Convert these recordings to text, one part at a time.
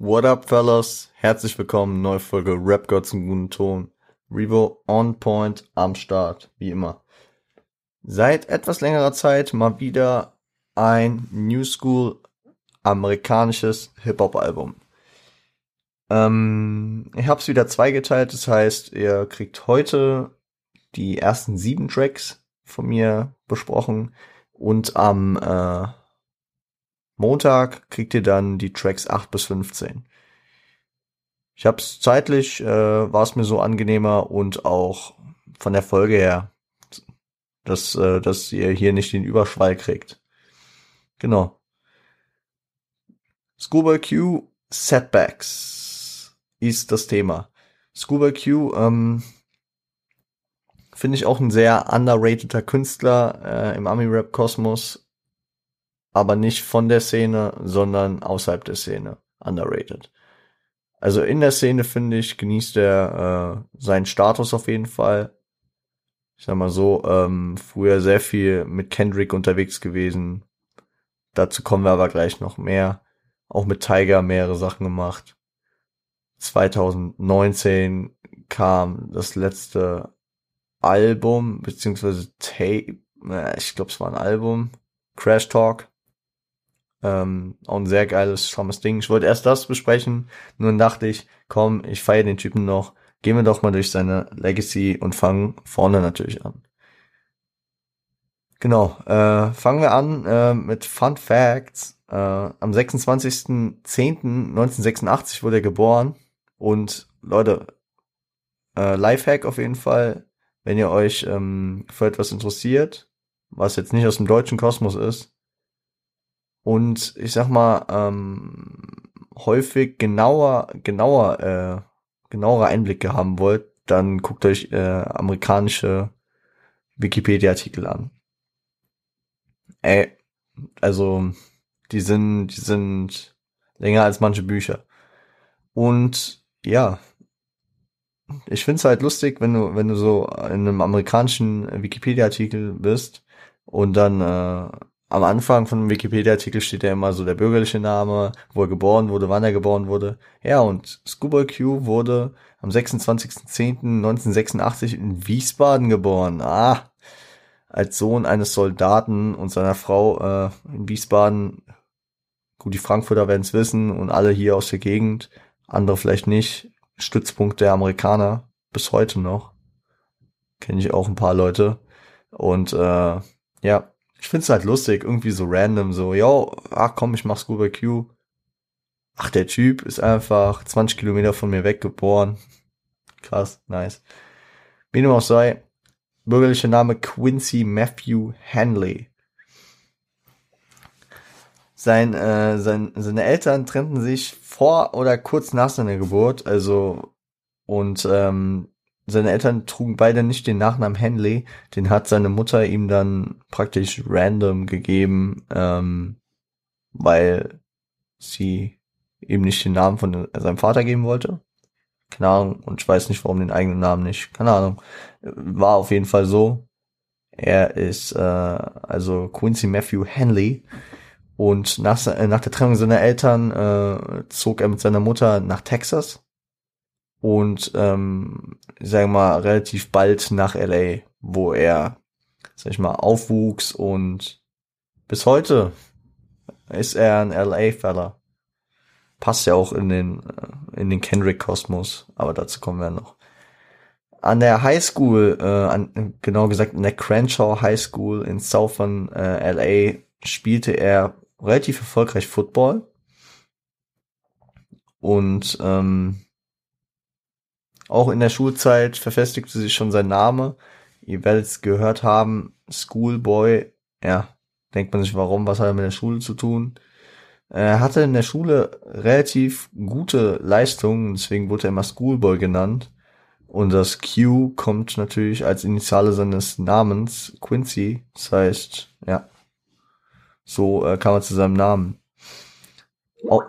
What up, fellas? Herzlich willkommen, neue Folge Rap Gods im guten Ton. Revo on point am Start, wie immer. Seit etwas längerer Zeit mal wieder ein New School amerikanisches Hip-Hop-Album. Ähm, ich habe es wieder zweigeteilt, das heißt, ihr kriegt heute die ersten sieben Tracks von mir besprochen und am äh, Montag kriegt ihr dann die Tracks 8 bis 15. Ich hab's zeitlich, äh, war es mir so angenehmer und auch von der Folge her, dass, äh, dass ihr hier nicht den Überschwall kriegt. Genau. Scuba Q Setbacks ist das Thema. Scuba Q, ähm, finde ich auch ein sehr underrateder Künstler äh, im Ami-Rap-Kosmos aber nicht von der Szene, sondern außerhalb der Szene underrated. Also in der Szene finde ich, genießt er äh, seinen Status auf jeden Fall. Ich sag mal so, ähm, früher sehr viel mit Kendrick unterwegs gewesen. Dazu kommen wir aber gleich noch mehr. Auch mit Tiger mehrere Sachen gemacht. 2019 kam das letzte Album, beziehungsweise Tape, ich glaube es war ein Album, Crash Talk. Ähm, auch ein sehr geiles, strammes Ding. Ich wollte erst das besprechen, dann dachte ich, komm, ich feiere den Typen noch. Gehen wir doch mal durch seine Legacy und fangen vorne natürlich an. Genau, äh, fangen wir an äh, mit Fun Facts. Äh, am 26.10.1986 wurde er geboren und Leute, äh, Lifehack auf jeden Fall, wenn ihr euch ähm, für etwas interessiert, was jetzt nicht aus dem deutschen Kosmos ist, und ich sag mal, ähm, häufig genauer, genauer, äh, genauere Einblicke haben wollt, dann guckt euch äh, amerikanische Wikipedia-Artikel an. Ey, also die sind, die sind länger als manche Bücher. Und ja, ich find's halt lustig, wenn du, wenn du so in einem amerikanischen Wikipedia-Artikel bist und dann äh, am Anfang von einem Wikipedia-Artikel steht ja immer so der bürgerliche Name, wo er geboren wurde, wann er geboren wurde. Ja, und Scuba Q wurde am 26.10.1986 in Wiesbaden geboren. Ah, als Sohn eines Soldaten und seiner Frau äh, in Wiesbaden. Gut, die Frankfurter werden es wissen und alle hier aus der Gegend, andere vielleicht nicht. Stützpunkt der Amerikaner bis heute noch. Kenne ich auch ein paar Leute. Und äh, ja, ich find's halt lustig, irgendwie so random, so, yo, ach komm, ich mach Scuba Q. Ach, der Typ ist einfach 20 Kilometer von mir weggeboren. Krass, nice. Wie dem auch sei, bürgerlicher Name Quincy Matthew Hanley. Sein, äh, sein, seine Eltern trennten sich vor oder kurz nach seiner Geburt, also und ähm, seine Eltern trugen beide nicht den Nachnamen Henley, den hat seine Mutter ihm dann praktisch random gegeben, ähm, weil sie ihm nicht den Namen von seinem Vater geben wollte. Keine Ahnung, und ich weiß nicht, warum den eigenen Namen nicht. Keine Ahnung. War auf jeden Fall so. Er ist äh, also Quincy Matthew Henley. Und nach, äh, nach der Trennung seiner Eltern äh, zog er mit seiner Mutter nach Texas und ähm, sagen wir mal relativ bald nach LA, wo er sag ich mal aufwuchs und bis heute ist er ein LA-Feller. Passt ja auch in den äh, in den Kendrick-Kosmos, aber dazu kommen wir noch. An der High School, äh, an, genau gesagt in der Crenshaw High School in Southern äh, LA spielte er relativ erfolgreich Football und ähm, auch in der Schulzeit verfestigte sich schon sein Name. Ihr werdet es gehört haben, Schoolboy. Ja, denkt man sich, warum, was hat er mit der Schule zu tun? Er hatte in der Schule relativ gute Leistungen, deswegen wurde er immer Schoolboy genannt. Und das Q kommt natürlich als Initiale seines Namens, Quincy. Das heißt, ja, so äh, kam er zu seinem Namen. Oh.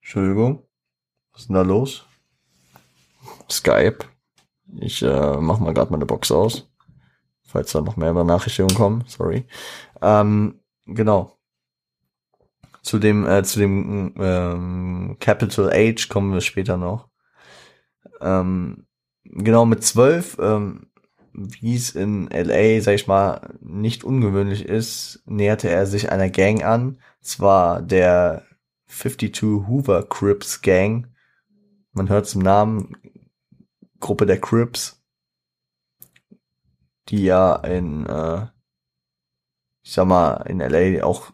Entschuldigung. Was ist denn da los? Skype. Ich äh, mach mal gerade meine Box aus, falls da noch mehr Nachrichten kommen. Sorry. Ähm, genau. Zu dem, äh, zu dem ähm, Capital H kommen wir später noch. Ähm, genau, mit zwölf, ähm, wie es in LA, sag ich mal, nicht ungewöhnlich ist, näherte er sich einer Gang an. Zwar der 52 Hoover Crips Gang. Man hört zum Namen Gruppe der Crips, die ja in, äh, ich sag mal, in LA auch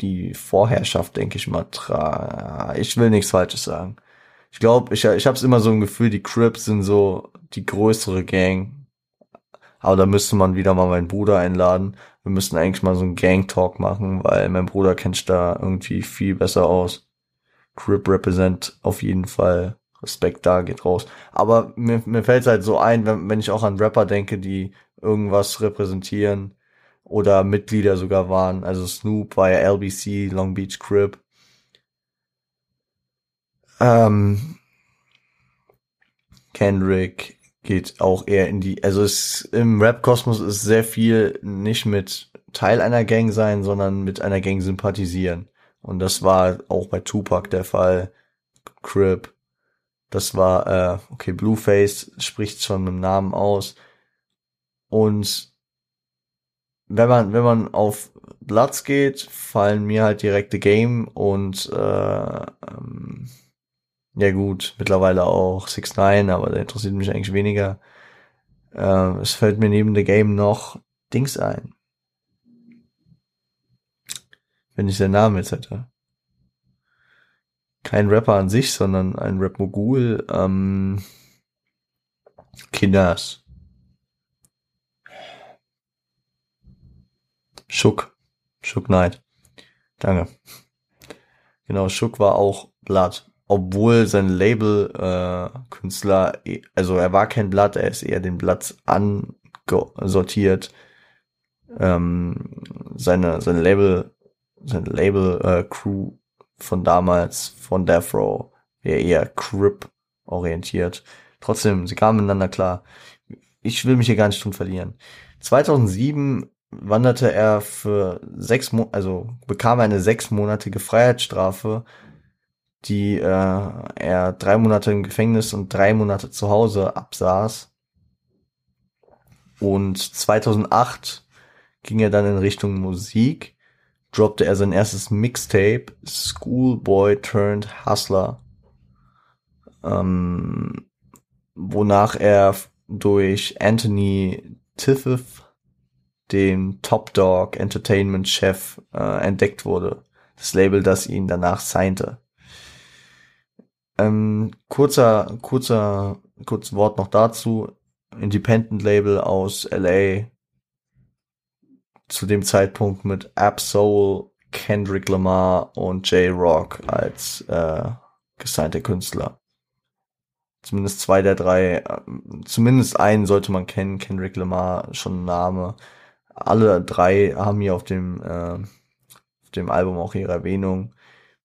die Vorherrschaft, denke ich mal, tra ich will nichts Falsches sagen. Ich glaube, ich, ich habe immer so ein Gefühl, die Crips sind so die größere Gang. Aber da müsste man wieder mal meinen Bruder einladen. Wir müssten eigentlich mal so einen Gang-Talk machen, weil mein Bruder kennt da irgendwie viel besser aus. Crip represent auf jeden Fall. Respekt da geht raus. Aber mir, mir fällt halt so ein, wenn, wenn ich auch an Rapper denke, die irgendwas repräsentieren oder Mitglieder sogar waren. Also Snoop war ja LBC, Long Beach Crip. Ähm, Kendrick geht auch eher in die, also es im Rap-Kosmos ist sehr viel nicht mit Teil einer Gang sein, sondern mit einer Gang sympathisieren. Und das war auch bei Tupac der Fall. Crip. Das war, äh, okay, Blueface spricht schon mit dem Namen aus. Und wenn man, wenn man auf Bloods geht, fallen mir halt direkte Game und äh, ähm, ja gut, mittlerweile auch 6 9 aber der interessiert mich eigentlich weniger. Äh, es fällt mir neben The Game noch Dings ein. Wenn ich den Namen jetzt hätte. Kein Rapper an sich, sondern ein Rap-Mogul. Ähm, Kinders. Schuck. Schuck Knight. Danke. Genau, Schuck war auch Blood obwohl sein Label-Künstler, äh, also er war kein Blatt, er ist eher den Blatt ansortiert. Ähm, seine, seine Label, seine Label-Crew äh, von damals, von Death Row, eher, eher Crip orientiert. Trotzdem, sie kamen miteinander klar. Ich will mich hier gar nicht drum verlieren. 2007 wanderte er für sechs Mo also bekam eine sechsmonatige Freiheitsstrafe die äh, er drei Monate im Gefängnis und drei Monate zu Hause absaß. Und 2008 ging er dann in Richtung Musik, droppte er sein erstes Mixtape, Schoolboy Turned Hustler, ähm, wonach er durch Anthony Tiffith, den Top Dog Entertainment Chef, äh, entdeckt wurde. Das Label, das ihn danach signte. Ähm, kurzer, kurzer, kurzes Wort noch dazu. Independent Label aus LA. Zu dem Zeitpunkt mit Absol, Kendrick Lamar und J-Rock als äh, gesignte Künstler. Zumindest zwei der drei, äh, zumindest einen sollte man kennen, Kendrick Lamar, schon ein Name. Alle drei haben hier auf dem, äh, auf dem Album auch ihre Erwähnung.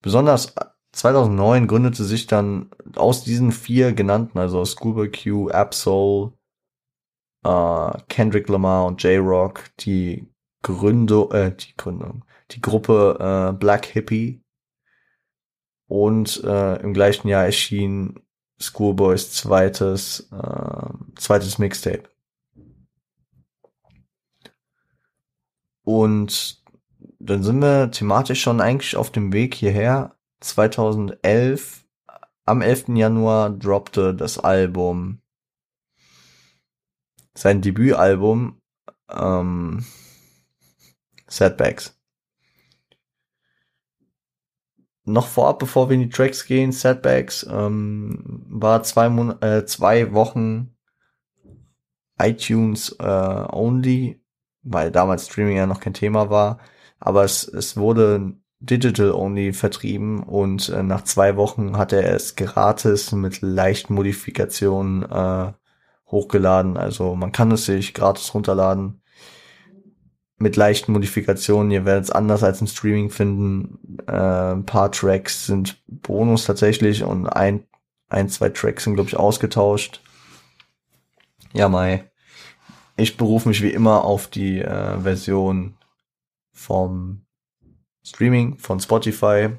Besonders 2009 gründete sich dann aus diesen vier genannten, also aus Schoolboy Q, Absol, äh, Kendrick Lamar und J-Rock, die Gründung, äh, die Gründung, die Gruppe äh, Black Hippie. Und äh, im gleichen Jahr erschien Schoolboys zweites, äh, zweites Mixtape. Und dann sind wir thematisch schon eigentlich auf dem Weg hierher. 2011, am 11. Januar droppte das Album, sein Debütalbum, ähm, Setbacks. Noch vorab, bevor wir in die Tracks gehen, Setbacks, ähm, war zwei, Mon äh, zwei Wochen iTunes äh, only, weil damals Streaming ja noch kein Thema war. Aber es, es wurde Digital Only vertrieben und äh, nach zwei Wochen hat er es gratis mit leichten Modifikationen äh, hochgeladen. Also man kann es sich gratis runterladen mit leichten Modifikationen. Ihr werdet es anders als im Streaming finden. Äh, ein paar Tracks sind Bonus tatsächlich und ein, ein zwei Tracks sind glaube ich ausgetauscht. Ja, Mai. Ich berufe mich wie immer auf die äh, Version vom Streaming von Spotify.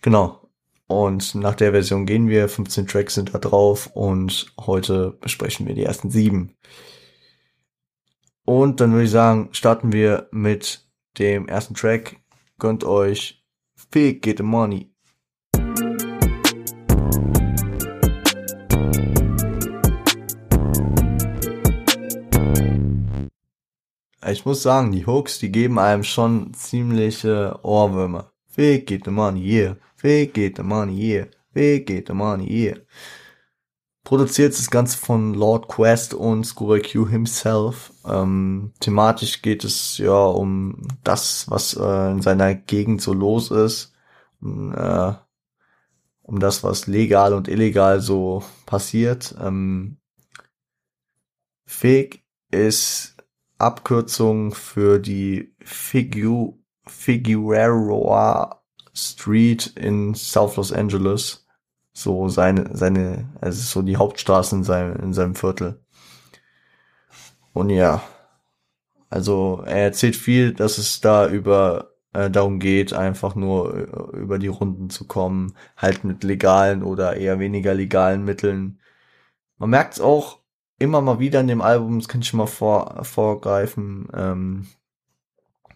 Genau. Und nach der Version gehen wir. 15 Tracks sind da drauf und heute besprechen wir die ersten sieben. Und dann würde ich sagen, starten wir mit dem ersten Track. Gönnt euch Fake Get the Money. Ich muss sagen, die Hooks, die geben einem schon ziemliche Ohrwürmer. Fake Get the Money, yeah. Fake Get the Money, yeah. Fake Get the Money, yeah. Produziert das Ganze von Lord Quest und Scuba Q himself. Ähm, thematisch geht es ja um das, was äh, in seiner Gegend so los ist. Um, äh, um das, was legal und illegal so passiert. Ähm, Fake ist Abkürzung für die Figu Figueroa Street in South Los Angeles so seine, seine, also so die Hauptstraße in seinem, in seinem Viertel. Und ja, also er erzählt viel, dass es da über äh, darum geht, einfach nur äh, über die Runden zu kommen, halt mit legalen oder eher weniger legalen Mitteln. Man merkt es auch immer mal wieder in dem Album, das kann ich schon mal vor, vorgreifen. Ähm,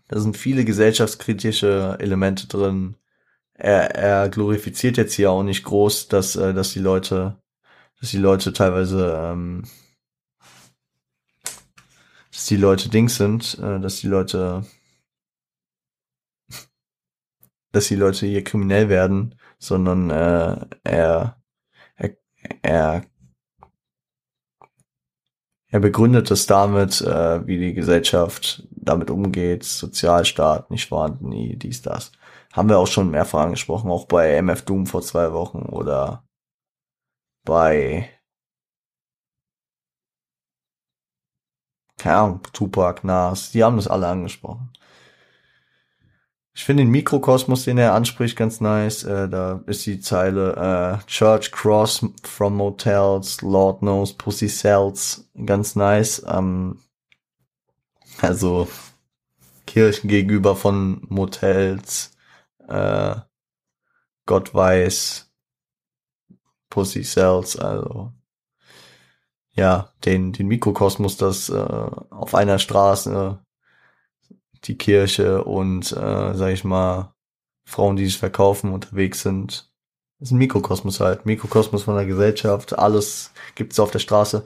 da sind viele gesellschaftskritische Elemente drin er, er glorifiziert jetzt hier auch nicht groß, dass, äh, dass die Leute, dass die Leute teilweise, ähm, dass die Leute Dings sind, äh, dass die Leute, dass die Leute hier kriminell werden, sondern äh, er, er, er, er begründet es damit, äh, wie die Gesellschaft damit umgeht, Sozialstaat nicht vorhanden, dies, das haben wir auch schon mehrfach angesprochen, auch bei MF Doom vor zwei Wochen oder bei keine Ahnung, Tupac, Nas, die haben das alle angesprochen. Ich finde den Mikrokosmos, den er anspricht, ganz nice. Äh, da ist die Zeile äh, Church Cross from Motels, Lord knows Pussy Cells, ganz nice. Ähm, also Kirchen gegenüber von Motels, äh, Gott weiß, Pussy Cells, also ja, den, den Mikrokosmos, das äh, auf einer Straße die Kirche und, äh, sag ich mal, Frauen, die sich verkaufen, unterwegs sind. Das ist ein Mikrokosmos halt, Mikrokosmos von der Gesellschaft, alles gibt's auf der Straße.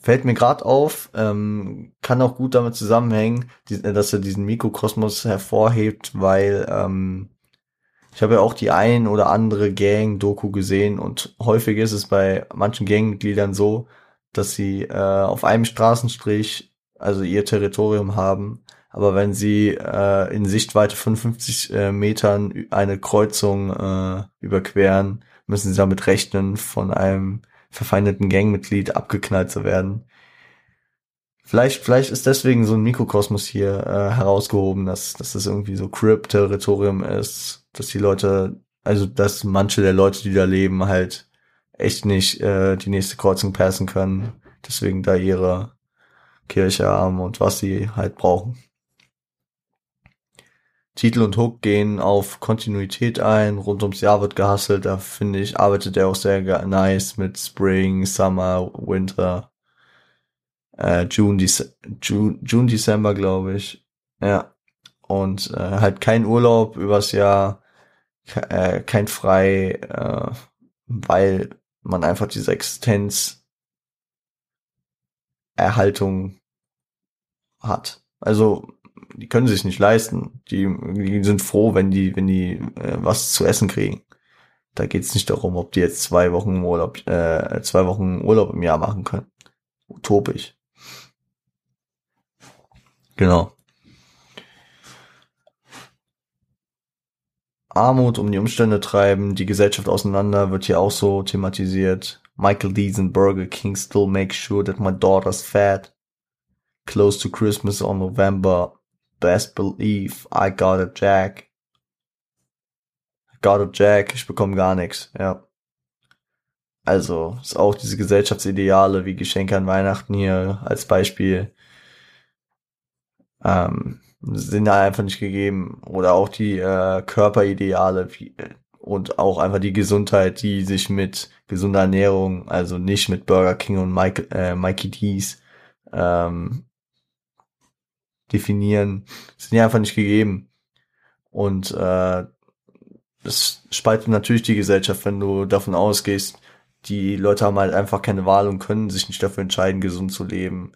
Fällt mir gerade auf, ähm, kann auch gut damit zusammenhängen, die, dass er diesen Mikrokosmos hervorhebt, weil ähm, ich habe ja auch die ein oder andere Gang-Doku gesehen und häufig ist es bei manchen Gangmitgliedern so, dass sie äh, auf einem Straßenstrich also ihr Territorium haben, aber wenn sie äh, in Sichtweite von 50 äh, Metern eine Kreuzung äh, überqueren, müssen sie damit rechnen, von einem verfeindeten Gangmitglied abgeknallt zu werden. Vielleicht, vielleicht ist deswegen so ein Mikrokosmos hier äh, herausgehoben, dass, dass das irgendwie so Crip-Territorium ist, dass die Leute, also dass manche der Leute, die da leben, halt echt nicht äh, die nächste Kreuzung passen können. Deswegen da ihre Kirche haben und was sie halt brauchen. Titel und Hook gehen auf Kontinuität ein, rund ums Jahr wird gehustelt, da finde ich, arbeitet er auch sehr nice mit Spring, Summer, Winter äh, June, Dez June, June, Dezember, glaube ich. Ja. Und äh, halt kein Urlaub übers Jahr, äh, kein Frei, äh, weil man einfach diese Existenz Erhaltung hat. Also die können sich nicht leisten. Die, die sind froh, wenn die, wenn die äh, was zu essen kriegen. Da geht's nicht darum, ob die jetzt zwei Wochen Urlaub, äh, zwei Wochen Urlaub im Jahr machen können. Utopisch. Genau. Armut um die Umstände treiben, die Gesellschaft auseinander, wird hier auch so thematisiert. Michael Dees and Burger King still make sure that my daughter's fat. Close to Christmas on November. Best believe I got a jack. Got a jack, ich bekomme gar nichts, ja. Also, ist auch diese Gesellschaftsideale wie Geschenke an Weihnachten hier als Beispiel ähm, sind da einfach nicht gegeben. Oder auch die äh, Körperideale wie, und auch einfach die Gesundheit, die sich mit gesunder Ernährung, also nicht mit Burger King und Mike, äh, Mikey D's ähm, definieren, sind ja einfach nicht gegeben. Und äh, das spaltet natürlich die Gesellschaft, wenn du davon ausgehst, die Leute haben halt einfach keine Wahl und können sich nicht dafür entscheiden, gesund zu leben.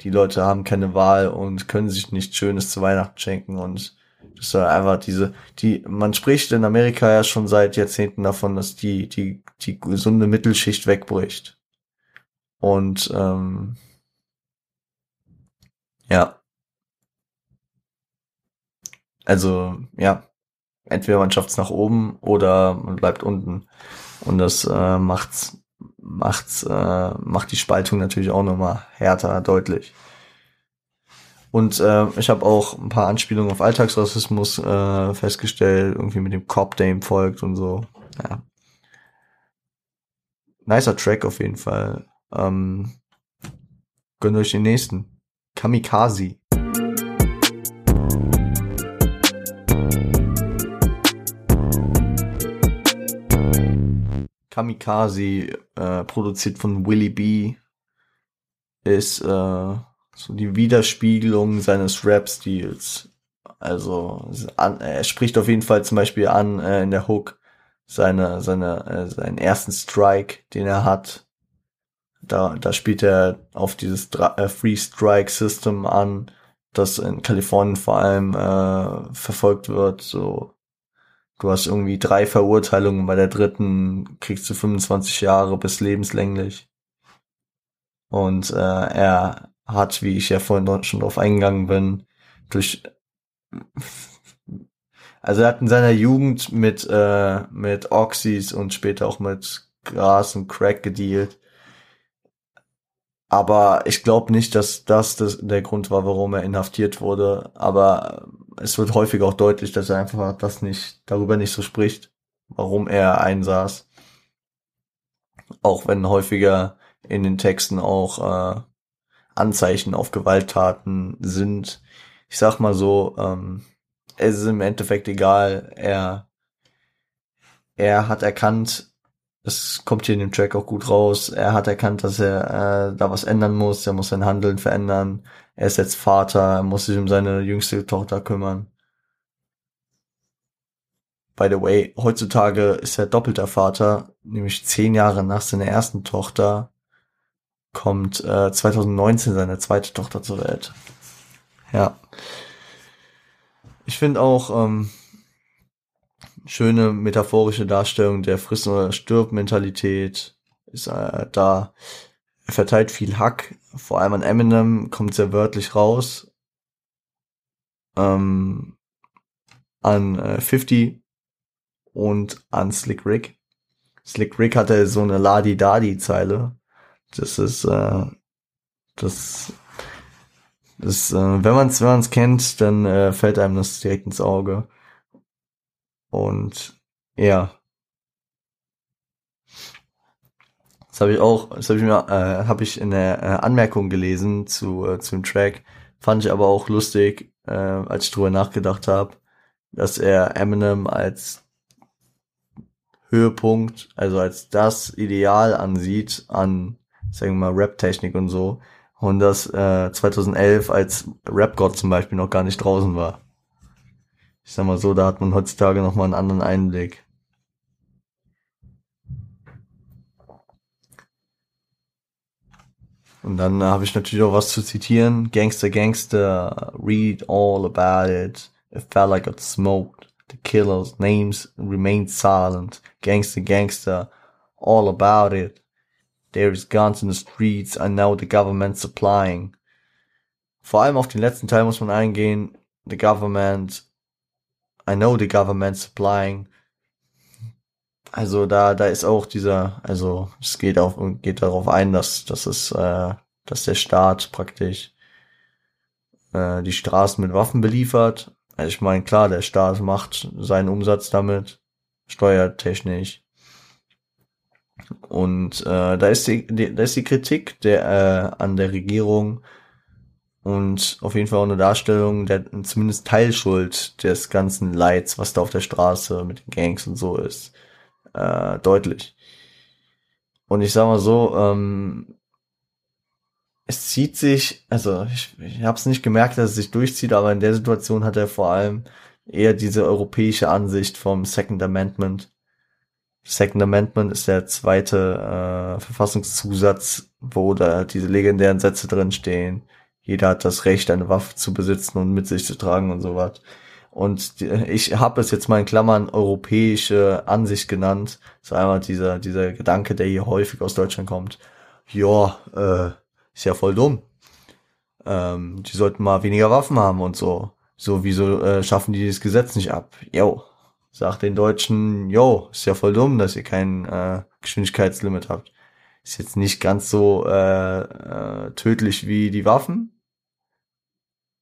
Die Leute haben keine Wahl und können sich nichts Schönes zu Weihnachten schenken und das ist einfach diese, die, man spricht in Amerika ja schon seit Jahrzehnten davon, dass die, die, die gesunde Mittelschicht wegbricht. Und ähm, ja. Also, ja. Entweder man schafft es nach oben oder man bleibt unten. Und das äh, macht's, macht's, äh, macht die Spaltung natürlich auch nochmal härter deutlich. Und äh, ich habe auch ein paar Anspielungen auf Alltagsrassismus äh, festgestellt, irgendwie mit dem Cop, der ihm folgt und so. Ja. Nicer Track auf jeden Fall. Ähm, gönnt euch den nächsten. Kamikaze. Kamikaze, äh, produziert von Willie B, ist äh, so die Widerspiegelung seines Rap-Stils. Also an, er spricht auf jeden Fall zum Beispiel an äh, in der Hook seine, seine, äh, seinen ersten Strike, den er hat. Da, da spielt er auf dieses äh, Free Strike System an, das in Kalifornien vor allem äh, verfolgt wird. So Du hast irgendwie drei Verurteilungen, bei der dritten kriegst du 25 Jahre bis lebenslänglich. Und äh, er hat, wie ich ja vorhin schon drauf eingegangen bin, durch also er hat in seiner Jugend mit äh, mit Oxys und später auch mit Gras und Crack gedealt. Aber ich glaube nicht, dass das, das der Grund war, warum er inhaftiert wurde. Aber es wird häufig auch deutlich, dass er einfach das nicht, darüber nicht so spricht, warum er einsaß. Auch wenn häufiger in den Texten auch äh, Anzeichen auf Gewalttaten sind. Ich sag mal so, ähm, es ist im Endeffekt egal. Er, er hat erkannt, es kommt hier in dem Track auch gut raus. Er hat erkannt, dass er äh, da was ändern muss. Er muss sein Handeln verändern. Er ist jetzt Vater. Er muss sich um seine jüngste Tochter kümmern. By the way, heutzutage ist er doppelter Vater, nämlich zehn Jahre nach seiner ersten Tochter kommt äh, 2019 seine zweite Tochter zur Welt. Ja. Ich finde auch ähm, schöne metaphorische Darstellung der Friss- oder Stirb-Mentalität ist äh, da. Er verteilt viel Hack, vor allem an Eminem kommt sehr wörtlich raus. Ähm, an äh, 50 und an Slick Rick. Slick Rick hatte so eine Ladi-Dadi-Zeile. Das ist, äh, das, das äh, wenn man es wenn man's kennt, dann äh, fällt einem das direkt ins Auge. Und ja. Das habe ich auch, das habe ich mir, äh, habe ich in der äh, Anmerkung gelesen zu äh, zum Track. Fand ich aber auch lustig, äh, als ich drüber nachgedacht habe, dass er Eminem als Höhepunkt, also als das Ideal ansieht an, sagen wir mal, Rap-Technik und so. Und das äh, 2011 als Rap-God zum Beispiel noch gar nicht draußen war. Ich sag mal so, da hat man heutzutage noch mal einen anderen Einblick. Und dann äh, habe ich natürlich auch was zu zitieren. Gangster, Gangster, read all about it. Felt like it smoked. The killer's names remained silent. Gangster, gangster, all about it. There's guns in the streets, I know the government supplying. Vor allem auf den letzten Teil muss man eingehen. The government, I know the government supplying. Also da, da ist auch dieser, also es geht auf geht darauf ein, dass, dass es, äh, dass der Staat praktisch äh, die Straßen mit Waffen beliefert also ich meine, klar, der Staat macht seinen Umsatz damit, steuertechnisch. Und äh, da ist die, die, da ist die Kritik der äh, an der Regierung, und auf jeden Fall auch eine Darstellung der zumindest Teilschuld des ganzen Leids, was da auf der Straße mit den Gangs und so ist, äh, deutlich. Und ich sag mal so, ähm, es zieht sich, also ich, ich habe es nicht gemerkt, dass es sich durchzieht, aber in der Situation hat er vor allem eher diese europäische Ansicht vom Second Amendment. Second Amendment ist der zweite äh, Verfassungszusatz, wo da diese legendären Sätze drin stehen jeder hat das Recht, eine Waffe zu besitzen und mit sich zu tragen und so was. Und ich habe es jetzt mal in Klammern europäische Ansicht genannt. So einmal dieser, dieser Gedanke, der hier häufig aus Deutschland kommt. Ja, äh, ist ja voll dumm. Ähm, die sollten mal weniger Waffen haben und so. So, wieso äh, schaffen die das Gesetz nicht ab? Jo, sagt den Deutschen, jo, ist ja voll dumm, dass ihr kein äh, Geschwindigkeitslimit habt. Ist jetzt nicht ganz so äh, äh, tödlich wie die Waffen,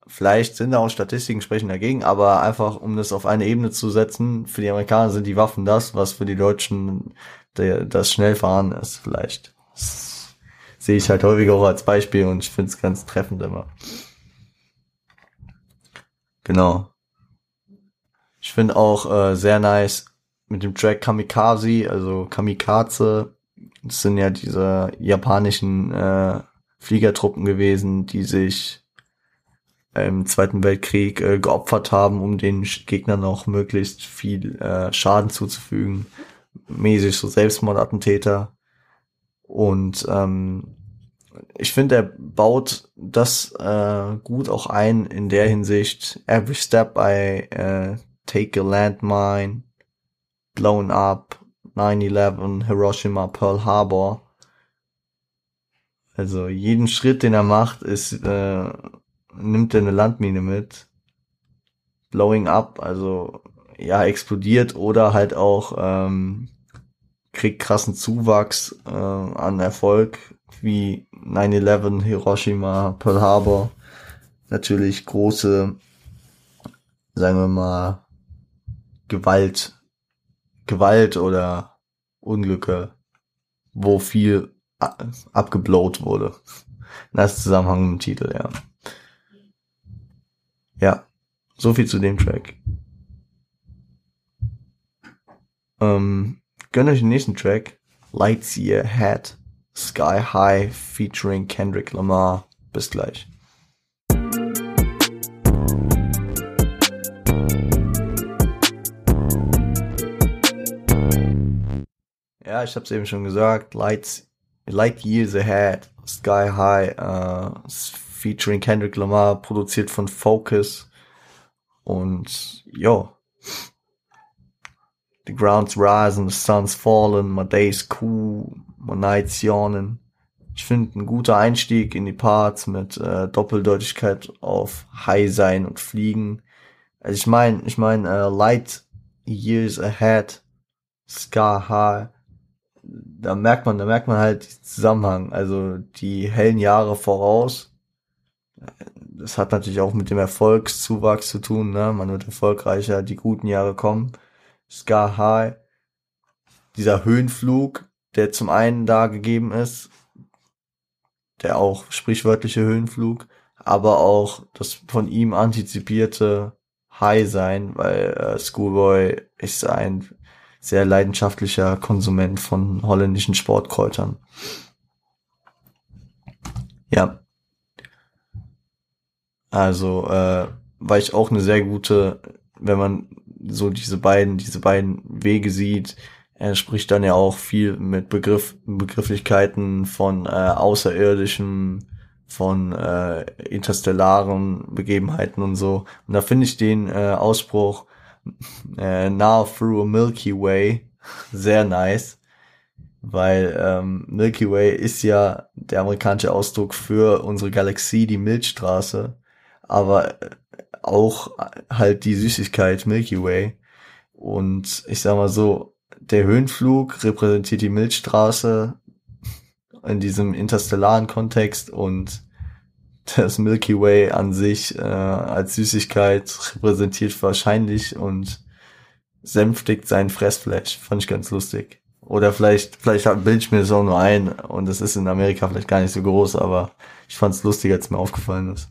Vielleicht sind da auch Statistiken sprechen dagegen, aber einfach, um das auf eine Ebene zu setzen, für die Amerikaner sind die Waffen das, was für die Deutschen der, das Schnellfahren ist, vielleicht. Das sehe ich halt häufig auch als Beispiel und ich finde es ganz treffend immer. Genau. Ich finde auch äh, sehr nice mit dem Track Kamikaze, also Kamikaze. Das sind ja diese japanischen äh, Fliegertruppen gewesen, die sich im Zweiten Weltkrieg äh, geopfert haben, um den Gegnern noch möglichst viel äh, Schaden zuzufügen. Mäßig so Selbstmordattentäter. Und ähm, ich finde, er baut das äh, gut auch ein in der Hinsicht. Every step I uh, take a landmine, blown up, 9-11, Hiroshima, Pearl Harbor. Also jeden Schritt, den er macht, ist äh, nimmt er eine Landmine mit. Blowing up, also ja, explodiert oder halt auch ähm, kriegt krassen Zuwachs äh, an Erfolg, wie 9-11, Hiroshima, Pearl Harbor. Natürlich große, sagen wir mal, Gewalt, Gewalt oder Unglücke, wo viel abgeblowt wurde. Das Zusammenhang mit dem Titel, ja. Ja, so viel zu dem Track. Ähm, gönnt euch den nächsten Track. Lightyear Head Sky High featuring Kendrick Lamar. Bis gleich. Ja, ich hab's eben schon gesagt. Lights, Light Years Ahead, Sky High, uh, featuring Kendrick Lamar, produziert von Focus. Und ja. The ground's rising, the sun's falling, my day's cool, my night's yawning. Ich finde ein guter Einstieg in die Parts mit äh, Doppeldeutigkeit auf High sein und Fliegen. Also ich meine, ich meine, äh, Light Years Ahead, Sky High, da merkt man, da merkt man halt den Zusammenhang. Also die hellen Jahre voraus das hat natürlich auch mit dem Erfolgszuwachs zu tun, ne? Man wird erfolgreicher, die guten Jahre kommen. Sky High, dieser Höhenflug, der zum einen da gegeben ist, der auch sprichwörtliche Höhenflug, aber auch das von ihm antizipierte High sein, weil äh, Schoolboy ist ein sehr leidenschaftlicher Konsument von holländischen Sportkräutern. Ja, also äh, war ich auch eine sehr gute, wenn man so diese beiden, diese beiden Wege sieht. Er spricht dann ja auch viel mit Begriff, Begrifflichkeiten von äh, außerirdischen, von äh, interstellaren Begebenheiten und so. Und da finde ich den äh, Ausspruch äh, Now through a Milky Way sehr nice, weil ähm, Milky Way ist ja der amerikanische Ausdruck für unsere Galaxie, die Milchstraße aber auch halt die Süßigkeit Milky Way. Und ich sag mal so, der Höhenflug repräsentiert die Milchstraße in diesem interstellaren Kontext und das Milky Way an sich äh, als Süßigkeit repräsentiert wahrscheinlich und sänftigt sein Fressfleisch. Fand ich ganz lustig. Oder vielleicht, vielleicht bilde ich mir das auch nur ein und es ist in Amerika vielleicht gar nicht so groß, aber ich fand es lustig, als mir aufgefallen ist.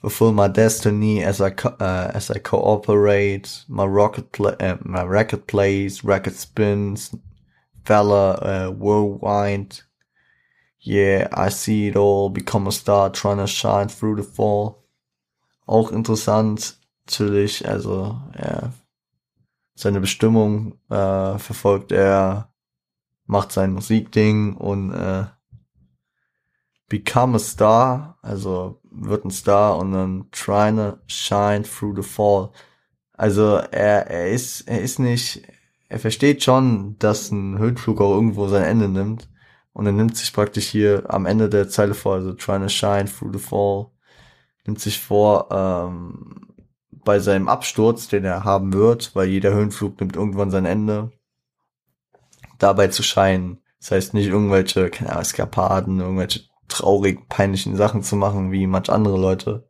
Fulfill my destiny as I co uh, as I cooperate. My rocket play, uh, my record plays, record spins, fella uh, worldwide. Yeah, I see it all. Become a star, trying to shine through the fall. Auch interessant, natürlich. Also, ja, seine Bestimmung äh, verfolgt er, macht sein Musikding und äh, become a star, also wird ein Star und dann trying to shine through the fall. Also er, er ist, er ist nicht, er versteht schon, dass ein Höhenflug auch irgendwo sein Ende nimmt. Und er nimmt sich praktisch hier am Ende der Zeile vor, also trying to shine through the fall, nimmt sich vor, ähm, bei seinem Absturz, den er haben wird, weil jeder Höhenflug nimmt irgendwann sein Ende, dabei zu scheinen. Das heißt nicht irgendwelche, keine Ahnung, Eskapaden, irgendwelche traurig, peinlichen Sachen zu machen, wie manch andere Leute,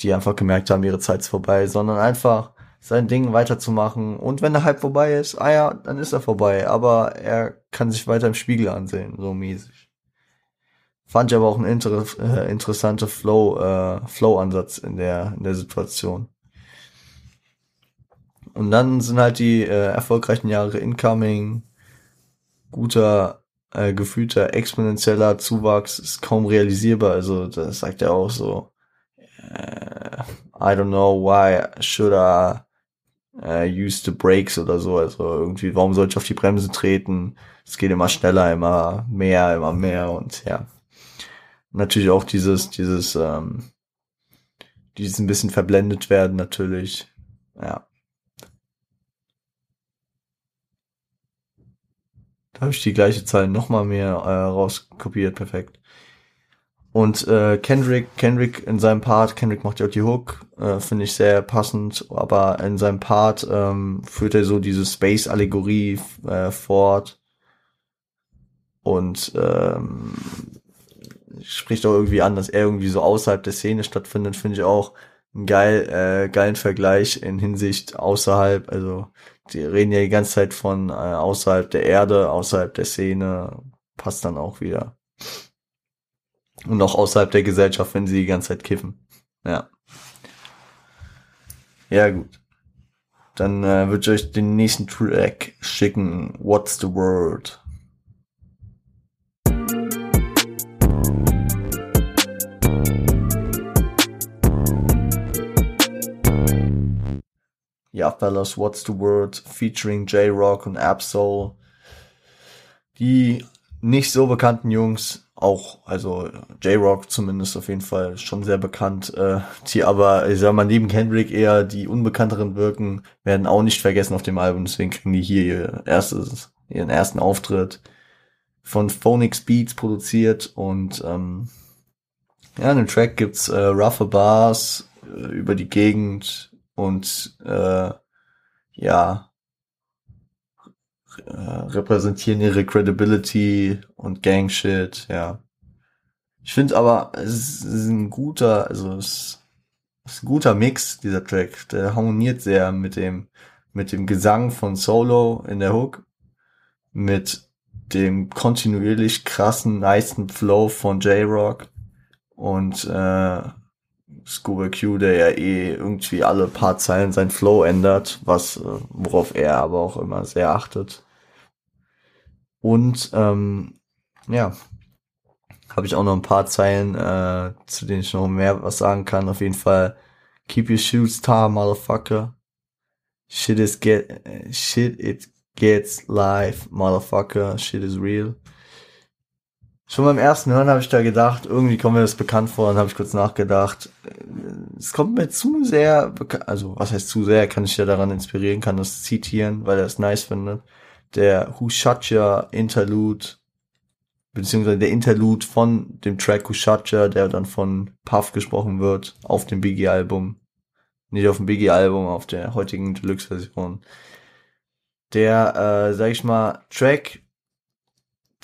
die einfach gemerkt haben, ihre Zeit ist vorbei, sondern einfach sein Ding weiterzumachen. Und wenn der Hype vorbei ist, ah ja, dann ist er vorbei. Aber er kann sich weiter im Spiegel ansehen, so mäßig. Fand ich aber auch ein inter äh, interessanter Flow, äh, Flow-Ansatz in der, in der Situation. Und dann sind halt die äh, erfolgreichen Jahre incoming, guter äh, gefühlter exponentieller Zuwachs ist kaum realisierbar. Also das sagt er auch so. Äh, I don't know why should I uh, use the brakes oder so. Also irgendwie, warum sollte ich auf die Bremse treten? Es geht immer schneller, immer mehr, immer mehr und ja. Natürlich auch dieses, dieses, ähm, dieses ein bisschen verblendet werden natürlich. Ja. Da habe ich die gleiche Zahl nochmal mehr äh, rauskopiert, perfekt. Und äh, Kendrick, Kendrick in seinem Part, Kendrick macht ja auch die Hook, äh, finde ich sehr passend, aber in seinem Part ähm, führt er so diese Space-Allegorie äh, fort. Und ähm, spricht auch irgendwie an, dass er irgendwie so außerhalb der Szene stattfindet, finde ich auch einen geil, äh, geilen Vergleich in Hinsicht außerhalb, also die reden ja die ganze Zeit von äh, außerhalb der Erde, außerhalb der Szene, passt dann auch wieder. Und auch außerhalb der Gesellschaft, wenn sie die ganze Zeit kiffen. Ja. Ja, gut. Dann äh, würde ich euch den nächsten Track schicken. What's the Word? Ja, Fellas, What's the Word featuring J-Rock und Absol. Die nicht so bekannten Jungs, auch, also J-Rock zumindest auf jeden Fall schon sehr bekannt, äh, die aber, ich sag mal, neben Kendrick eher die unbekannteren wirken, werden auch nicht vergessen auf dem Album, deswegen kriegen die hier ihr erstes, ihren ersten Auftritt von Phonix Beats produziert und ähm, ja, in dem Track gibt's äh, roughe Bars äh, über die Gegend, und äh, ja äh, repräsentieren ihre Credibility und Gangshit, ja. Ich finde aber, es ist ein guter, also es ist ein guter Mix, dieser Track. Der harmoniert sehr mit dem, mit dem Gesang von Solo in der Hook, mit dem kontinuierlich krassen, niceen Flow von J-Rock und äh, Scuba Q, der ja eh irgendwie alle paar Zeilen sein Flow ändert, was äh, worauf er aber auch immer sehr achtet. Und ähm, ja, habe ich auch noch ein paar Zeilen, äh, zu denen ich noch mehr was sagen kann. Auf jeden Fall Keep your shoes tight, motherfucker. Shit is get shit it gets live, motherfucker. Shit is real. Schon beim ersten Hören habe ich da gedacht, irgendwie kommt mir das bekannt vor, dann habe ich kurz nachgedacht. Es kommt mir zu sehr, also was heißt zu sehr, kann ich ja daran inspirieren, kann das zitieren, weil er es nice findet. Der Ya Interlude, beziehungsweise der Interlude von dem Track Ya, der dann von Puff gesprochen wird, auf dem Biggie-Album. Nicht auf dem Biggie-Album, auf der heutigen Deluxe-Version. Der, äh, sag ich mal, Track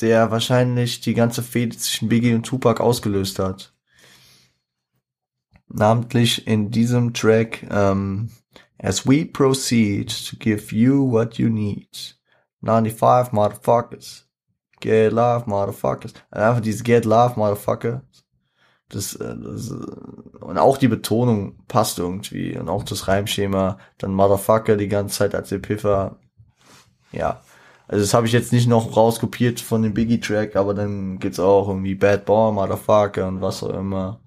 der wahrscheinlich die ganze Fehde zwischen Biggie und Tupac ausgelöst hat. Namentlich in diesem Track ähm, As we proceed to give you what you need. 95 Motherfuckers. Get love, Motherfuckers. Einfach dieses Get love, Motherfucker. Das, äh, das, und auch die Betonung passt irgendwie. Und auch das Reimschema. Dann Motherfucker die ganze Zeit als Epiffer. Ja. Also das habe ich jetzt nicht noch rauskopiert von dem Biggie-Track, aber dann gibt's auch irgendwie Bad Boy, Motherfucker und was auch immer.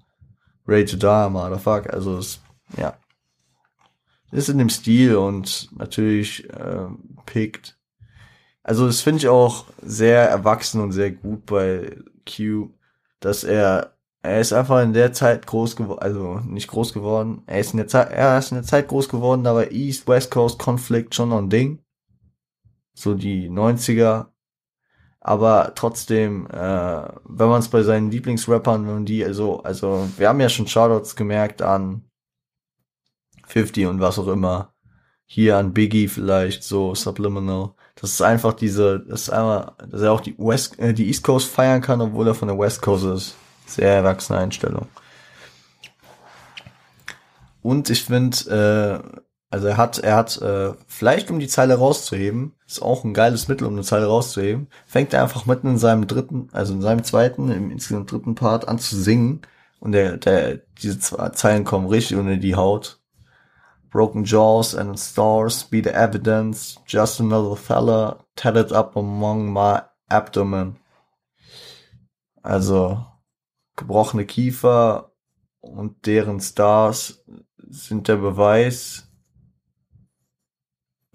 Ready to Die, Motherfucker. Also es, ja. Ist in dem Stil und natürlich äh, pickt. Also das finde ich auch sehr erwachsen und sehr gut bei Q, dass er er ist einfach in der Zeit groß geworden, also nicht groß geworden. Er ist in der Zeit, er ist in der Zeit groß geworden, da war East West Coast Konflikt schon noch ein Ding so die 90er. Aber trotzdem, äh, wenn man es bei seinen Lieblingsrappern, wenn die, also, also, wir haben ja schon Shoutouts gemerkt an 50 und was auch immer. Hier an Biggie vielleicht, so Subliminal. Das ist einfach diese, das ist einmal, dass er auch die West, äh, die East Coast feiern kann, obwohl er von der West Coast ist. Sehr erwachsene Einstellung. Und ich finde, äh, also er hat, er hat, äh, vielleicht um die Zeile rauszuheben, ist auch ein geiles Mittel, um eine Zeile rauszuheben, fängt er einfach mitten in seinem dritten, also in seinem zweiten, im insgesamt dritten Part an zu singen und der, der, diese zwei Zeilen kommen richtig unter die Haut. Broken jaws and stars be the evidence, just another fella tatted up among my abdomen. Also, gebrochene Kiefer und deren Stars sind der Beweis,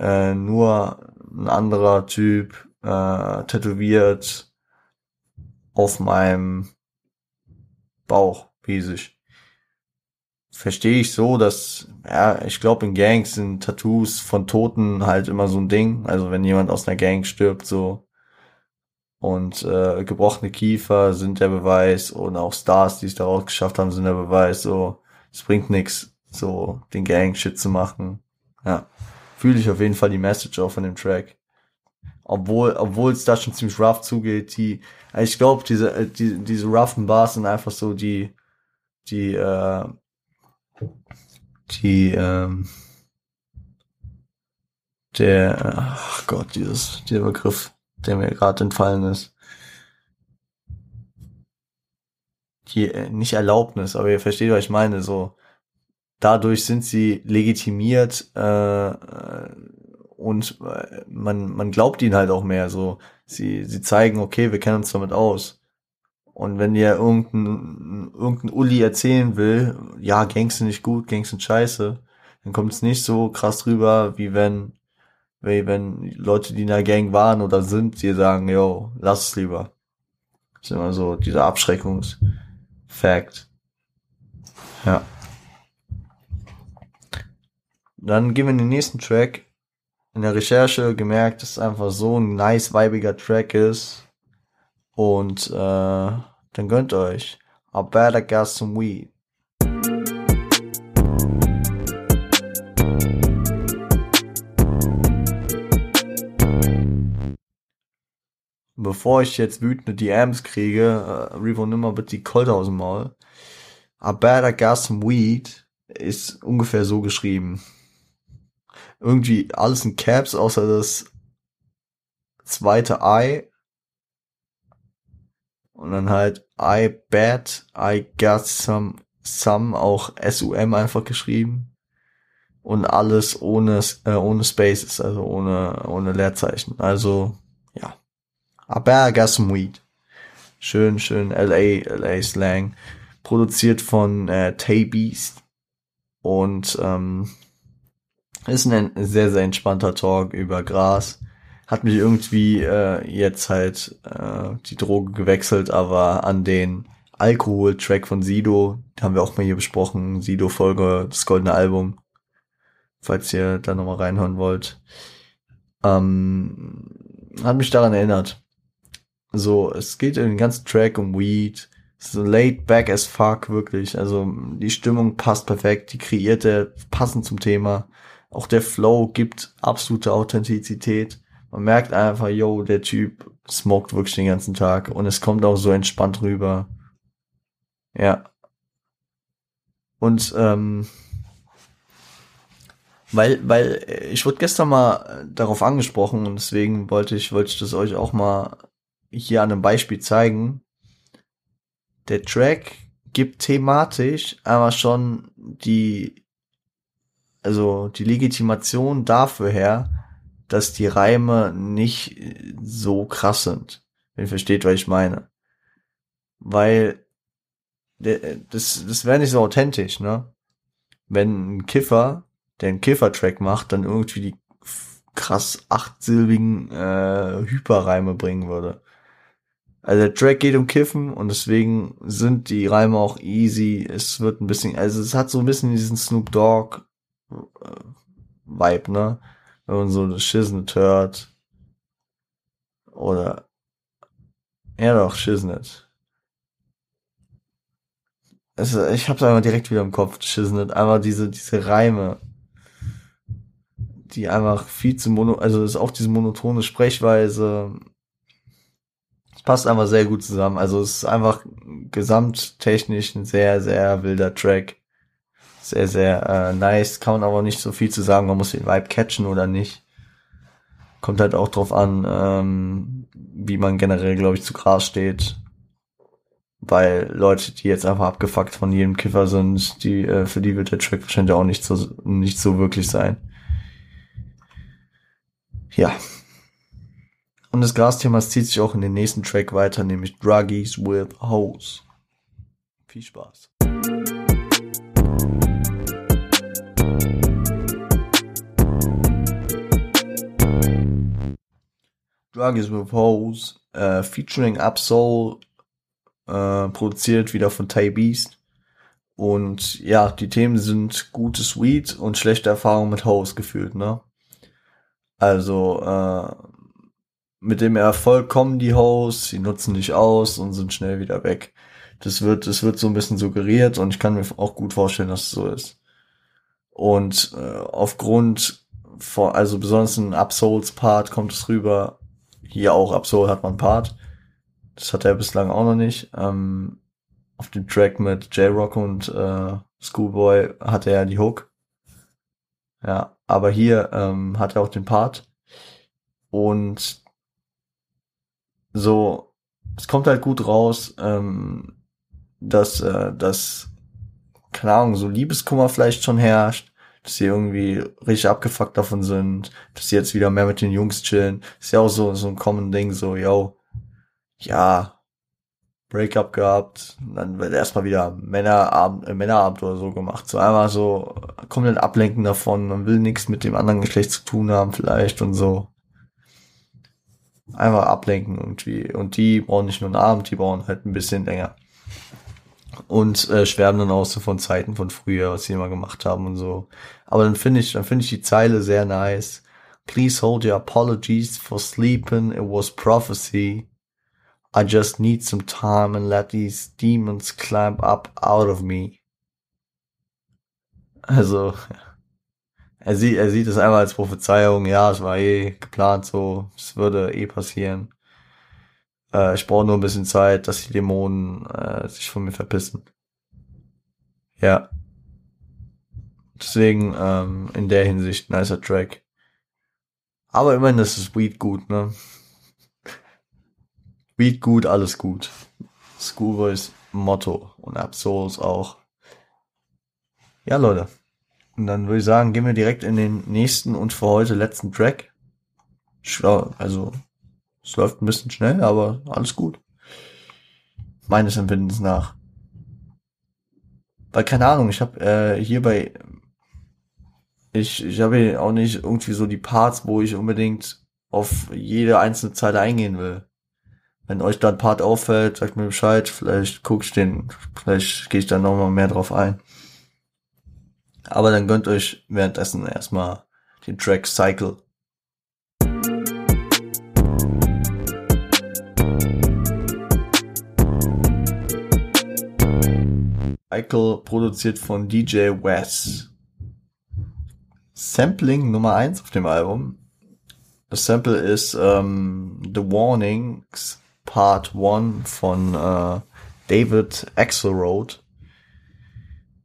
äh, nur ein anderer Typ äh, tätowiert auf meinem Bauch riesig. Verstehe ich so, dass, ja, ich glaube, in Gangs sind Tattoos von Toten halt immer so ein Ding. Also wenn jemand aus einer Gang stirbt, so. Und äh, gebrochene Kiefer sind der Beweis und auch Stars, die es daraus geschafft haben, sind der Beweis. So, es bringt nichts, so den Gang-Shit zu machen. Ja fühle ich auf jeden Fall die Message auch von dem Track. Obwohl, obwohl es da schon ziemlich rough zugeht, die, ich glaube, diese, äh, die, diese roughen Bars sind einfach so die, die, äh, die, ähm, der, ach Gott, dieses, dieser Begriff, der mir gerade entfallen ist. Die, äh, nicht Erlaubnis, aber ihr versteht, was ich meine, so, dadurch sind sie legitimiert äh, und äh, man, man glaubt ihnen halt auch mehr. So, sie, sie zeigen, okay, wir kennen uns damit aus. Und wenn dir irgendein, irgendein Uli erzählen will, ja, Gangs sind nicht gut, Gangs sind scheiße, dann kommt es nicht so krass rüber, wie wenn, wie wenn Leute, die in der Gang waren oder sind, dir sagen, yo, lass es lieber. Das ist immer so dieser Abschreckungsfakt. Ja. Dann gehen wir in den nächsten Track. In der Recherche gemerkt, dass es einfach so ein nice, weibiger Track ist. Und äh, dann gönnt euch. I better got some weed. Bevor ich jetzt wütende DMs kriege, äh, Revo nimmer bitte die Colt aus dem Maul. I better got some weed ist ungefähr so geschrieben irgendwie alles in Caps, außer das zweite I. Und dann halt I bet I got some, some auch S-U-M einfach geschrieben. Und alles ohne, äh, ohne Spaces, also ohne, ohne Leerzeichen. Also, ja. I bet I got some weed. Schön, schön LA, LA Slang. Produziert von äh, Tay Beast. Und ähm, ist ein sehr, sehr entspannter Talk über Gras. Hat mich irgendwie äh, jetzt halt äh, die Droge gewechselt, aber an den Alkohol-Track von Sido, haben wir auch mal hier besprochen, Sido-Folge, das goldene Album, falls ihr da nochmal reinhören wollt. Ähm, hat mich daran erinnert. So, es geht in den ganzen Track um Weed, so laid back as fuck, wirklich. Also die Stimmung passt perfekt, die kreierte passend zum Thema. Auch der Flow gibt absolute Authentizität. Man merkt einfach, yo, der Typ smoked wirklich den ganzen Tag und es kommt auch so entspannt rüber. Ja. Und ähm, Weil, weil ich wurde gestern mal darauf angesprochen und deswegen wollte ich, wollte ich das euch auch mal hier an einem Beispiel zeigen. Der Track gibt thematisch aber schon die, also die Legitimation dafür her, dass die Reime nicht so krass sind. Wenn ihr versteht, was ich meine. Weil das, das wäre nicht so authentisch, ne? Wenn ein Kiffer der einen Kiffer-Track macht, dann irgendwie die krass achtsilbigen äh, Hyperreime bringen würde. Also der Track geht um Kiffen und deswegen sind die Reime auch easy. Es wird ein bisschen, also es hat so ein bisschen diesen Snoop Dogg Vibe, ne? Wenn man so Shiznet hört. Oder ja doch, Shiznet. Also ich hab's einfach direkt wieder im Kopf, Shiznet. Einfach diese, diese Reime die einfach viel zu mono, also ist auch diese monotone Sprechweise. Es passt einfach sehr gut zusammen. Also es ist einfach gesamttechnisch ein sehr, sehr wilder Track. Sehr, sehr äh, nice. Kann man aber nicht so viel zu sagen. Man muss den Vibe catchen oder nicht. Kommt halt auch drauf an, ähm, wie man generell, glaube ich, zu Gras steht. Weil Leute, die jetzt einfach abgefuckt von jedem Kiffer sind, die, äh, für die wird der Track wahrscheinlich auch nicht so, nicht so wirklich sein. Ja. Und das Gasthema zieht sich auch in den nächsten Track weiter, nämlich Druggies with Hose. Viel Spaß. Druggies with Hose, äh, featuring Absol, äh, produziert wieder von Ty Beast. Und ja, die Themen sind gutes Weed und schlechte Erfahrungen mit Hose gefühlt, ne? Also äh, mit dem Erfolg kommen die Hosts, sie nutzen dich aus und sind schnell wieder weg. Das wird, das wird so ein bisschen suggeriert und ich kann mir auch gut vorstellen, dass es so ist. Und äh, aufgrund von, also besonders ein Upsouls-Part kommt es rüber. Hier auch Upsoul hat man Part. Das hat er bislang auch noch nicht. Ähm, auf dem Track mit J-Rock und äh, Schoolboy hat er ja die Hook. Ja, aber hier ähm, hat er auch den Part. Und so, es kommt halt gut raus, ähm, dass, äh, dass, keine Ahnung, so Liebeskummer vielleicht schon herrscht, dass sie irgendwie richtig abgefuckt davon sind, dass sie jetzt wieder mehr mit den Jungs chillen. Ist ja auch so, so ein common Ding, so, yo, ja, Breakup gehabt, dann wird erstmal wieder Männerabend, äh, Männerabend oder so gemacht. So einmal so komplett ablenken davon, man will nichts mit dem anderen Geschlecht zu tun haben vielleicht und so. Einfach ablenken irgendwie. Und die brauchen nicht nur einen Abend, die brauchen halt ein bisschen länger. Und äh, schwärmen dann auch so von Zeiten von früher, was sie immer gemacht haben und so. Aber dann finde ich, dann finde ich die Zeile sehr nice. Please hold your apologies for sleeping, it was prophecy. I just need some time and let these demons climb up out of me. Also, er sieht, er sieht es einmal als Prophezeiung, ja, es war eh geplant so, es würde eh passieren. Äh, ich brauche nur ein bisschen Zeit, dass die Dämonen äh, sich von mir verpissen. Ja. Deswegen, ähm, in der Hinsicht, nicer Track. Aber immerhin ist es Weed gut, ne? Weed gut, alles gut. Schoolboys Motto und Absols auch. Ja, Leute. Und dann würde ich sagen, gehen wir direkt in den nächsten und für heute letzten Track. Also, es läuft ein bisschen schnell, aber alles gut. Meines Empfindens nach. Weil, keine Ahnung, ich habe äh, hier bei ich, ich habe auch nicht irgendwie so die Parts, wo ich unbedingt auf jede einzelne Zeile eingehen will. Wenn euch da ein Part auffällt, sagt mir Bescheid. Vielleicht guck ich den, vielleicht gehe ich da nochmal mehr drauf ein. Aber dann gönnt euch währenddessen erstmal den Track Cycle. Cycle produziert von DJ Wes. Sampling Nummer eins auf dem Album. Das Sample ist ähm, The Warnings Part 1 von äh, David Axelrod.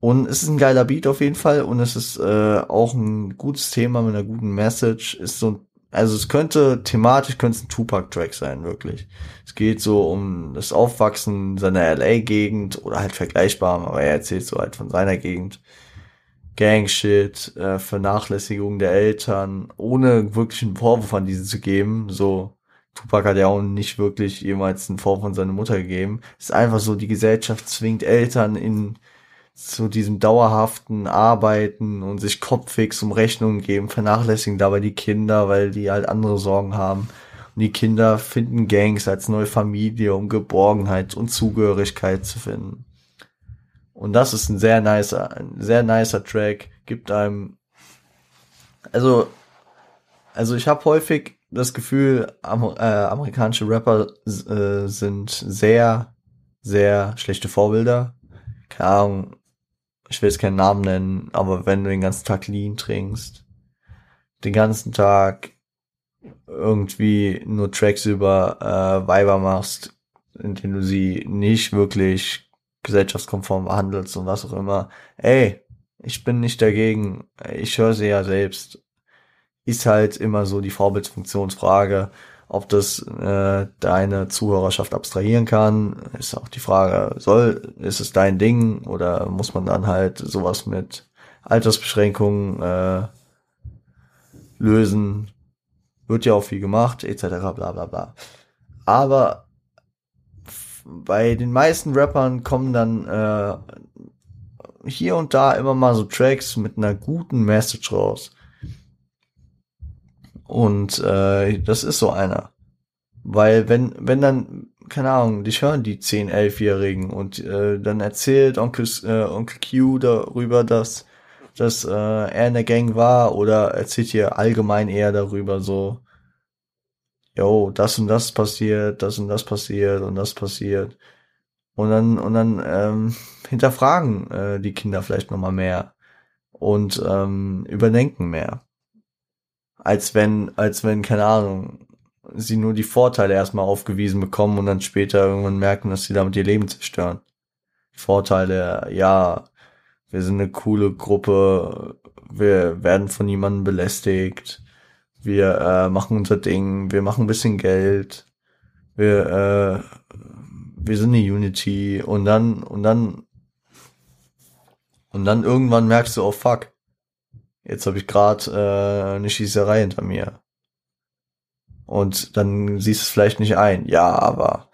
Und es ist ein geiler Beat auf jeden Fall und es ist äh, auch ein gutes Thema mit einer guten Message. Ist so, also es könnte thematisch könnte es ein Tupac-Track sein, wirklich. Es geht so um das Aufwachsen seiner LA-Gegend oder halt vergleichbar, aber er erzählt so halt von seiner Gegend. Gangshit, äh, Vernachlässigung der Eltern, ohne wirklich einen Vorwurf an diese zu geben. So, Tupac hat ja auch nicht wirklich jemals einen Vorwurf an seine Mutter gegeben. Es ist einfach so, die Gesellschaft zwingt Eltern in zu diesem dauerhaften Arbeiten und sich kopfix um Rechnungen geben, vernachlässigen dabei die Kinder, weil die halt andere Sorgen haben. Und die Kinder finden Gangs als neue Familie, um Geborgenheit und Zugehörigkeit zu finden. Und das ist ein sehr nicer, ein sehr nicer Track, gibt einem, also, also ich habe häufig das Gefühl, Amer äh, amerikanische Rapper äh, sind sehr, sehr schlechte Vorbilder. Keine Ahnung, ich will jetzt keinen Namen nennen, aber wenn du den ganzen Tag Lean trinkst, den ganzen Tag irgendwie nur Tracks über äh, Weiber machst, in denen du sie nicht wirklich gesellschaftskonform behandelst und was auch immer. Ey, ich bin nicht dagegen. Ich höre sie ja selbst. Ist halt immer so die Vorbildsfunktionsfrage ob das äh, deine Zuhörerschaft abstrahieren kann, ist auch die Frage, soll, ist es dein Ding oder muss man dann halt sowas mit Altersbeschränkungen äh, lösen? Wird ja auch viel gemacht, etc. bla bla bla. Aber bei den meisten Rappern kommen dann äh, hier und da immer mal so Tracks mit einer guten Message raus. Und äh, das ist so einer. Weil wenn, wenn dann, keine Ahnung, dich hören die 10, 11-Jährigen und äh, dann erzählt Onkel, äh, Onkel Q darüber, dass, dass äh, er in der Gang war oder erzählt hier allgemein eher darüber so, yo, das und das passiert, das und das passiert und das passiert. Und dann, und dann ähm, hinterfragen äh, die Kinder vielleicht nochmal mehr und ähm, überdenken mehr als wenn, als wenn, keine Ahnung, sie nur die Vorteile erstmal aufgewiesen bekommen und dann später irgendwann merken, dass sie damit ihr Leben zerstören. Vorteile, ja, wir sind eine coole Gruppe, wir werden von niemandem belästigt, wir äh, machen unser Ding, wir machen ein bisschen Geld, wir, äh, wir sind eine Unity und dann, und dann, und dann irgendwann merkst du, oh fuck, jetzt habe ich gerade äh, eine Schießerei hinter mir. Und dann siehst du es vielleicht nicht ein. Ja, aber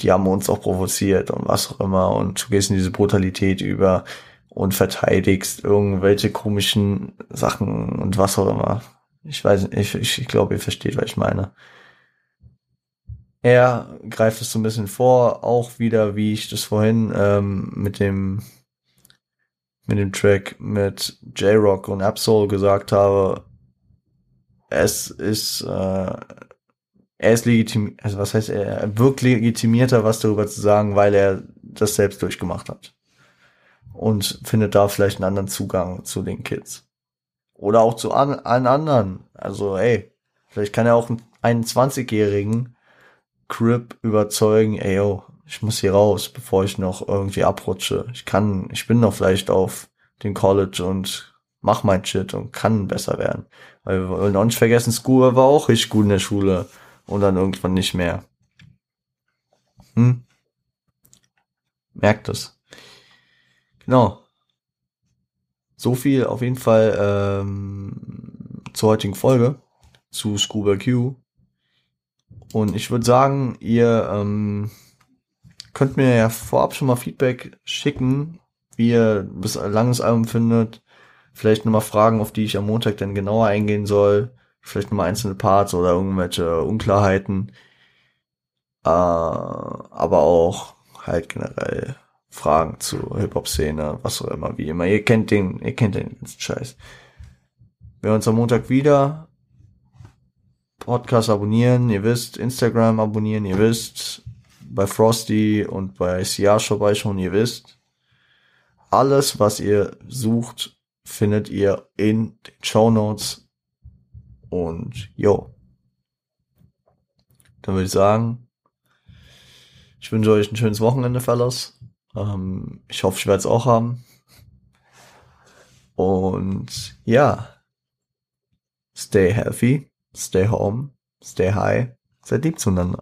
die haben uns auch provoziert und was auch immer. Und du gehst in diese Brutalität über und verteidigst irgendwelche komischen Sachen und was auch immer. Ich weiß nicht, ich, ich glaube, ihr versteht, was ich meine. Er greift es so ein bisschen vor, auch wieder, wie ich das vorhin ähm, mit dem mit dem Track mit J-Rock und Absol gesagt habe, es ist, äh, er ist legitim, also was heißt er, er wirkt legitimierter, was darüber zu sagen, weil er das selbst durchgemacht hat. Und findet da vielleicht einen anderen Zugang zu den Kids. Oder auch zu an, allen anderen. Also, ey, vielleicht kann er auch einen 21-jährigen Crip überzeugen, ey, yo, ich muss hier raus, bevor ich noch irgendwie abrutsche. Ich kann, ich bin noch vielleicht auf den College und mach mein Shit und kann besser werden. Weil wir wollen auch nicht vergessen, School war auch richtig gut in der Schule und dann irgendwann nicht mehr. Hm? Merkt es. Genau. So viel auf jeden Fall ähm, zur heutigen Folge zu Scuba Q. Und ich würde sagen, ihr ähm, könnt mir ja vorab schon mal Feedback schicken, wie ihr das langes Album findet. Vielleicht nochmal Fragen, auf die ich am Montag dann genauer eingehen soll. Vielleicht nochmal einzelne Parts oder irgendwelche Unklarheiten. Äh, aber auch halt generell Fragen zur Hip-Hop-Szene, was auch immer, wie immer. Ihr kennt den, ihr kennt den ganzen Scheiß. Wir hören uns am Montag wieder. Podcast abonnieren, ihr wisst, Instagram abonnieren, ihr wisst, bei Frosty und bei CR vorbeischauen, ihr wisst. Alles, was ihr sucht, findet ihr in den Show Notes. Und jo. Dann würde ich sagen, ich wünsche euch ein schönes Wochenende, Fellas. Ähm, ich hoffe, ich werde es auch haben. Und ja, stay healthy, stay home, stay high, seid lieb zueinander.